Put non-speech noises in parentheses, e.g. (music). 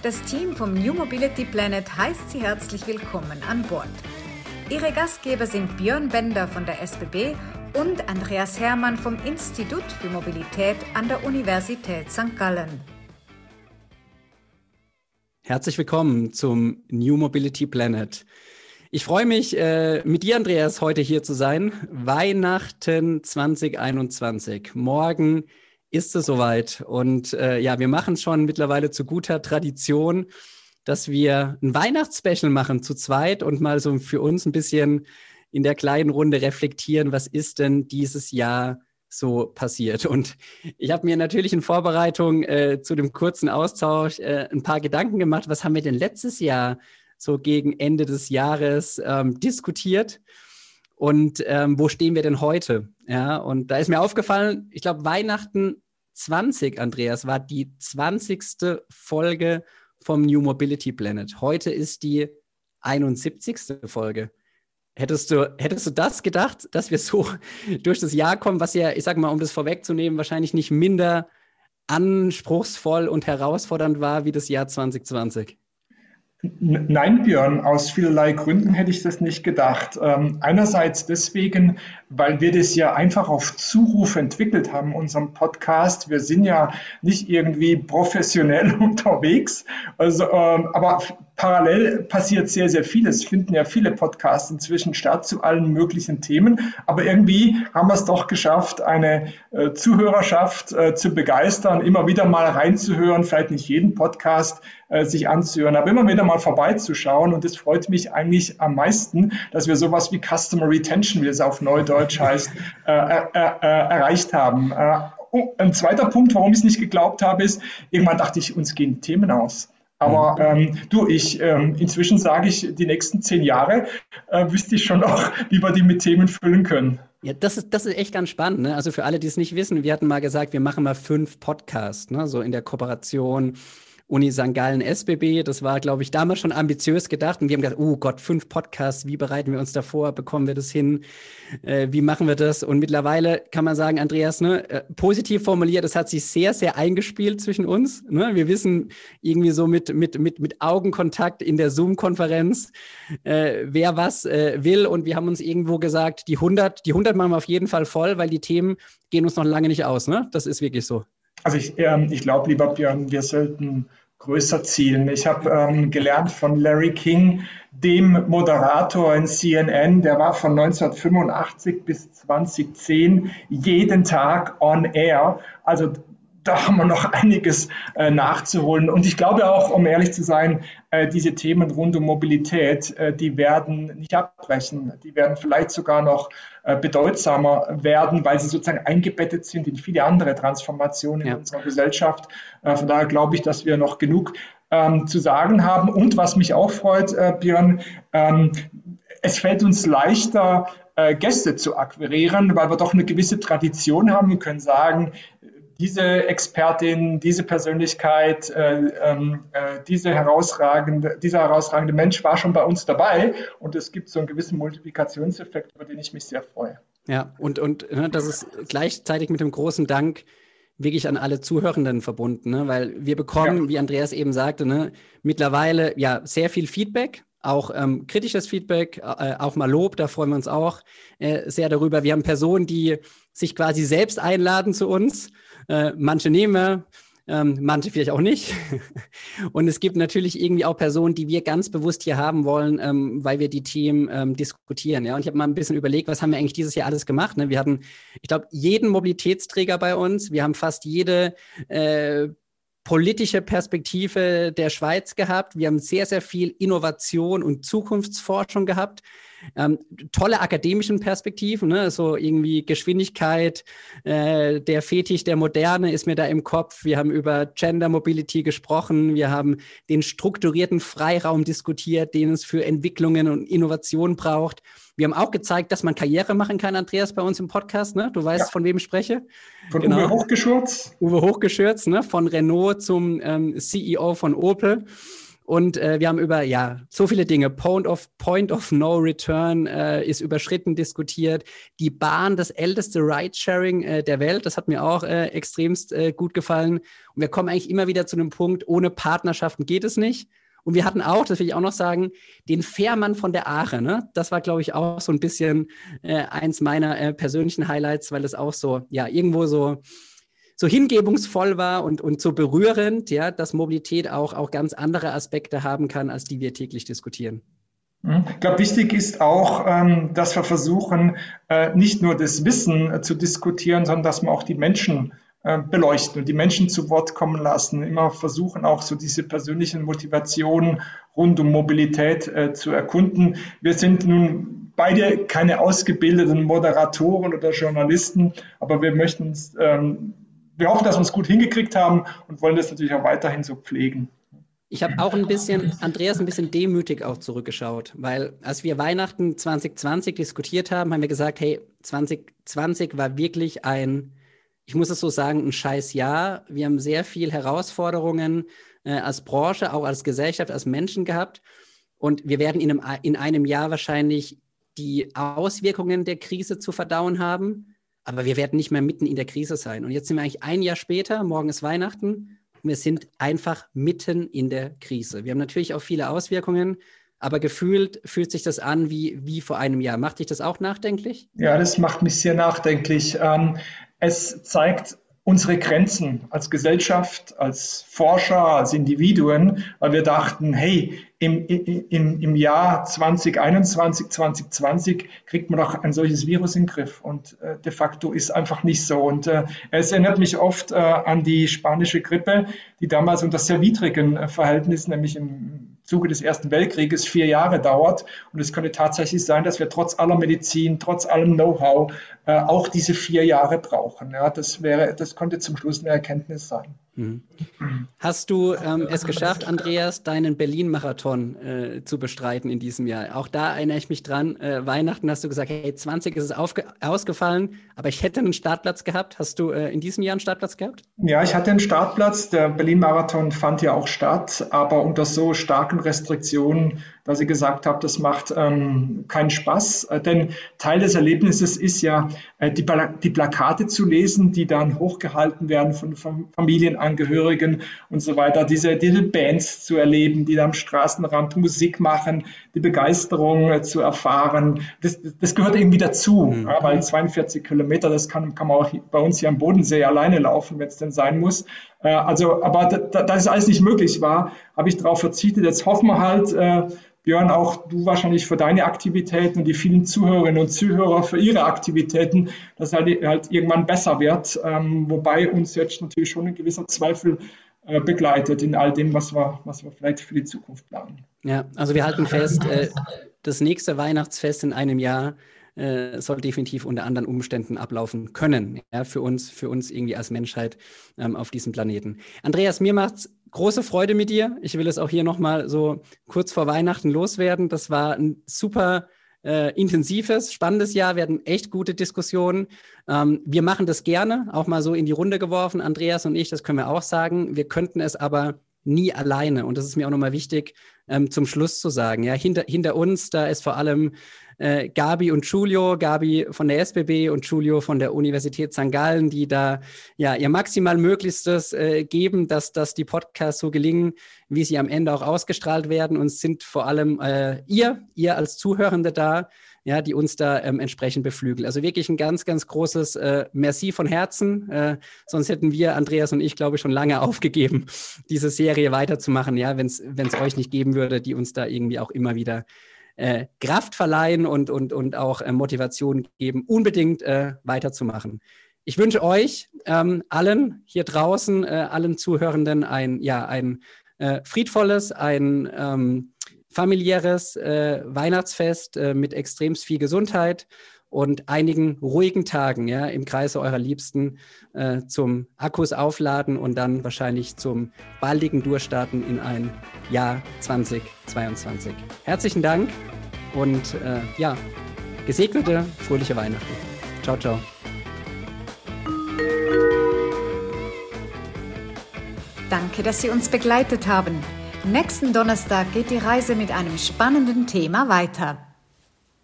Das Team vom New Mobility Planet heißt Sie herzlich willkommen an Bord. Ihre Gastgeber sind Björn Bender von der SBB und Andreas Hermann vom Institut für Mobilität an der Universität St. Gallen. Herzlich willkommen zum New Mobility Planet. Ich freue mich, äh, mit dir, Andreas, heute hier zu sein. Weihnachten 2021. Morgen ist es soweit. Und äh, ja, wir machen schon mittlerweile zu guter Tradition, dass wir ein Weihnachtsspecial machen zu zweit und mal so für uns ein bisschen in der kleinen Runde reflektieren, was ist denn dieses Jahr so passiert. Und ich habe mir natürlich in Vorbereitung äh, zu dem kurzen Austausch äh, ein paar Gedanken gemacht, was haben wir denn letztes Jahr so gegen Ende des Jahres ähm, diskutiert und ähm, wo stehen wir denn heute? Ja, und da ist mir aufgefallen, ich glaube, Weihnachten 20, Andreas, war die 20. Folge vom New Mobility Planet. Heute ist die 71. Folge. Hättest du, hättest du das gedacht, dass wir so (laughs) durch das Jahr kommen, was ja, ich sage mal, um das vorwegzunehmen, wahrscheinlich nicht minder anspruchsvoll und herausfordernd war wie das Jahr 2020? Nein, Björn, aus vielerlei Gründen hätte ich das nicht gedacht. Ähm, einerseits deswegen, weil wir das ja einfach auf Zuruf entwickelt haben, unserem Podcast. Wir sind ja nicht irgendwie professionell (laughs) unterwegs, also, ähm, aber parallel passiert sehr, sehr vieles. Finden ja viele Podcasts inzwischen statt zu allen möglichen Themen. Aber irgendwie haben wir es doch geschafft, eine äh, Zuhörerschaft äh, zu begeistern, immer wieder mal reinzuhören, vielleicht nicht jeden Podcast äh, sich anzuhören, aber immer wieder mal vorbeizuschauen. Und es freut mich eigentlich am meisten, dass wir sowas wie Customer Retention, wie es auf Neudeutsch (laughs) heißt, äh, äh, äh, erreicht haben. Oh, ein zweiter Punkt, warum ich es nicht geglaubt habe, ist, irgendwann dachte ich, uns gehen Themen aus. Aber mhm. ähm, du, ich ähm, inzwischen sage ich, die nächsten zehn Jahre äh, wüsste ich schon noch, (laughs) wie wir die mit Themen füllen können. Ja, das ist, das ist echt ganz spannend. Ne? Also für alle, die es nicht wissen, wir hatten mal gesagt, wir machen mal fünf Podcasts, ne? so in der Kooperation Uni St. Gallen SBB. Das war, glaube ich, damals schon ambitiös gedacht. Und wir haben gedacht, oh Gott, fünf Podcasts, wie bereiten wir uns da vor? Bekommen wir das hin? Äh, wie machen wir das? Und mittlerweile kann man sagen, Andreas, ne, äh, positiv formuliert, es hat sich sehr, sehr eingespielt zwischen uns. Ne? Wir wissen irgendwie so mit, mit, mit, mit Augenkontakt in der Zoom-Konferenz, äh, wer was äh, will. Und wir haben uns irgendwo gesagt, die 100, die 100 machen wir auf jeden Fall voll, weil die Themen gehen uns noch lange nicht aus. Ne? Das ist wirklich so. Also ich, ähm, ich glaube, lieber Björn, wir sollten größer zielen. Ich habe ähm, gelernt von Larry King, dem Moderator in CNN, der war von 1985 bis 2010 jeden Tag on air. Also da haben wir noch einiges äh, nachzuholen. Und ich glaube auch, um ehrlich zu sein, äh, diese Themen rund um Mobilität, äh, die werden nicht abbrechen. Die werden vielleicht sogar noch äh, bedeutsamer werden, weil sie sozusagen eingebettet sind in viele andere Transformationen ja. in unserer Gesellschaft. Äh, von daher glaube ich, dass wir noch genug ähm, zu sagen haben. Und was mich auch freut, äh, Björn, ähm, es fällt uns leichter, Gäste zu akquirieren, weil wir doch eine gewisse Tradition haben. Wir können sagen, diese Expertin, diese Persönlichkeit, äh, ähm, äh, diese herausragende, dieser herausragende Mensch war schon bei uns dabei und es gibt so einen gewissen Multiplikationseffekt, über den ich mich sehr freue. Ja, und, und ne, das ist gleichzeitig mit dem großen Dank wirklich an alle Zuhörenden verbunden, ne? weil wir bekommen, ja. wie Andreas eben sagte, ne, mittlerweile ja sehr viel Feedback, auch ähm, kritisches Feedback, äh, auch mal Lob, da freuen wir uns auch äh, sehr darüber. Wir haben Personen, die sich quasi selbst einladen zu uns äh, manche nehmen wir, ähm, manche vielleicht auch nicht. (laughs) und es gibt natürlich irgendwie auch Personen, die wir ganz bewusst hier haben wollen, ähm, weil wir die Themen ähm, diskutieren. Ja? Und ich habe mal ein bisschen überlegt, was haben wir eigentlich dieses Jahr alles gemacht? Ne? Wir hatten, ich glaube, jeden Mobilitätsträger bei uns. Wir haben fast jede äh, politische Perspektive der Schweiz gehabt. Wir haben sehr, sehr viel Innovation und Zukunftsforschung gehabt. Ähm, tolle akademischen Perspektiven, ne? so irgendwie Geschwindigkeit, äh, der Fetisch der Moderne ist mir da im Kopf. Wir haben über Gender Mobility gesprochen, wir haben den strukturierten Freiraum diskutiert, den es für Entwicklungen und Innovationen braucht. Wir haben auch gezeigt, dass man Karriere machen kann, Andreas, bei uns im Podcast. Ne? Du weißt, ja. von wem ich spreche. Von genau. Uwe Hochgeschürz. Uwe Hochgeschürz, ne? von Renault zum ähm, CEO von Opel. Und äh, wir haben über ja so viele Dinge. Point of, Point of No Return äh, ist überschritten diskutiert. Die Bahn, das älteste Ridesharing äh, der Welt, das hat mir auch äh, extremst äh, gut gefallen. Und wir kommen eigentlich immer wieder zu einem Punkt, ohne Partnerschaften geht es nicht. Und wir hatten auch, das will ich auch noch sagen, den Fährmann von der Aare. Ne? Das war, glaube ich, auch so ein bisschen äh, eins meiner äh, persönlichen Highlights, weil es auch so, ja, irgendwo so so hingebungsvoll war und, und so berührend, ja, dass Mobilität auch, auch ganz andere Aspekte haben kann, als die wir täglich diskutieren. Mhm. Ich glaube, wichtig ist auch, ähm, dass wir versuchen, äh, nicht nur das Wissen äh, zu diskutieren, sondern dass wir auch die Menschen beleuchten und die Menschen zu Wort kommen lassen. Immer versuchen auch so diese persönlichen Motivationen rund um Mobilität zu erkunden. Wir sind nun beide keine ausgebildeten Moderatoren oder Journalisten, aber wir möchten ähm, wir hoffen, dass wir es gut hingekriegt haben und wollen das natürlich auch weiterhin so pflegen. Ich habe auch ein bisschen, Andreas, ein bisschen demütig auch zurückgeschaut, weil als wir Weihnachten 2020 diskutiert haben, haben wir gesagt, hey, 2020 war wirklich ein, ich muss es so sagen, ein scheiß Jahr. Wir haben sehr viel Herausforderungen äh, als Branche, auch als Gesellschaft, als Menschen gehabt. Und wir werden in einem, in einem Jahr wahrscheinlich die Auswirkungen der Krise zu verdauen haben aber wir werden nicht mehr mitten in der Krise sein. Und jetzt sind wir eigentlich ein Jahr später, morgen ist Weihnachten, wir sind einfach mitten in der Krise. Wir haben natürlich auch viele Auswirkungen, aber gefühlt fühlt sich das an wie, wie vor einem Jahr. Macht dich das auch nachdenklich? Ja, das macht mich sehr nachdenklich. Ähm, es zeigt unsere Grenzen als Gesellschaft, als Forscher, als Individuen, weil wir dachten, hey, im, im, im Jahr 2021, 2020 kriegt man doch ein solches Virus in den Griff. Und äh, de facto ist einfach nicht so. Und äh, es erinnert mich oft äh, an die spanische Grippe, die damals unter sehr widrigen äh, Verhältnissen, nämlich im Zuge des Ersten Weltkrieges, vier Jahre dauert. Und es könnte tatsächlich sein, dass wir trotz aller Medizin, trotz allem Know-how äh, auch diese vier Jahre brauchen. Ja, das wäre, das könnte zum Schluss eine Erkenntnis sein. Mhm. Hast du ähm, es geschafft, Andreas, deinen Berlin-Marathon äh, zu bestreiten in diesem Jahr? Auch da erinnere ich mich dran. Äh, Weihnachten hast du gesagt, hey, 20 ist es ausgefallen, aber ich hätte einen Startplatz gehabt. Hast du äh, in diesem Jahr einen Startplatz gehabt? Ja, ich hatte einen Startplatz. Der Berlin-Marathon fand ja auch statt, aber unter so starken Restriktionen, dass ich gesagt habe, das macht ähm, keinen Spaß. Äh, denn Teil des Erlebnisses ist ja, äh, die, die Plakate zu lesen, die dann hochgehalten werden von, von Familien Angehörigen und so weiter, diese, diese Bands zu erleben, die da am Straßenrand Musik machen, die Begeisterung äh, zu erfahren, das, das gehört irgendwie dazu, mhm. ja, weil 42 Kilometer, das kann, kann man auch bei uns hier am Bodensee alleine laufen, wenn es denn sein muss. Äh, also, aber da, da das alles nicht möglich war, habe ich darauf verzichtet. Jetzt hoffen wir halt, äh, Björn, auch du wahrscheinlich für deine Aktivitäten und die vielen Zuhörerinnen und Zuhörer für ihre Aktivitäten, dass halt, halt irgendwann besser wird. Ähm, wobei uns jetzt natürlich schon ein gewisser Zweifel äh, begleitet in all dem, was wir, was wir vielleicht für die Zukunft planen. Ja, also wir halten fest, äh, das nächste Weihnachtsfest in einem Jahr äh, soll definitiv unter anderen Umständen ablaufen können, ja, für uns, für uns irgendwie als Menschheit ähm, auf diesem Planeten. Andreas, mir macht es große Freude mit dir. Ich will es auch hier nochmal so kurz vor Weihnachten loswerden. Das war ein super äh, intensives, spannendes Jahr. Wir hatten echt gute Diskussionen. Ähm, wir machen das gerne, auch mal so in die Runde geworfen, Andreas und ich, das können wir auch sagen. Wir könnten es aber nie alleine. Und das ist mir auch nochmal wichtig, ähm, zum Schluss zu sagen. Ja, hinter, hinter uns, da ist vor allem äh, Gabi und Julio, Gabi von der SBB und Julio von der Universität St. Gallen, die da ja ihr maximal Möglichstes äh, geben, dass, dass die Podcasts so gelingen, wie sie am Ende auch ausgestrahlt werden. Und sind vor allem äh, ihr, ihr als Zuhörende da, ja, die uns da ähm, entsprechend beflügeln. Also wirklich ein ganz, ganz großes äh, Merci von Herzen. Äh, sonst hätten wir, Andreas und ich, glaube ich, schon lange (laughs) aufgegeben, diese Serie weiterzumachen, ja, wenn es euch nicht geben würde, die uns da irgendwie auch immer wieder äh, Kraft verleihen und, und, und auch äh, Motivation geben, unbedingt äh, weiterzumachen. Ich wünsche euch ähm, allen hier draußen, äh, allen Zuhörenden ein, ja, ein äh, friedvolles, ein ähm, familiäres äh, Weihnachtsfest mit extremst viel Gesundheit und einigen ruhigen Tagen ja, im Kreise eurer Liebsten äh, zum Akkus aufladen und dann wahrscheinlich zum baldigen Durchstarten in ein Jahr 2022. Herzlichen Dank und äh, ja, gesegnete, fröhliche Weihnachten. Ciao, ciao. Danke, dass Sie uns begleitet haben. Nächsten Donnerstag geht die Reise mit einem spannenden Thema weiter.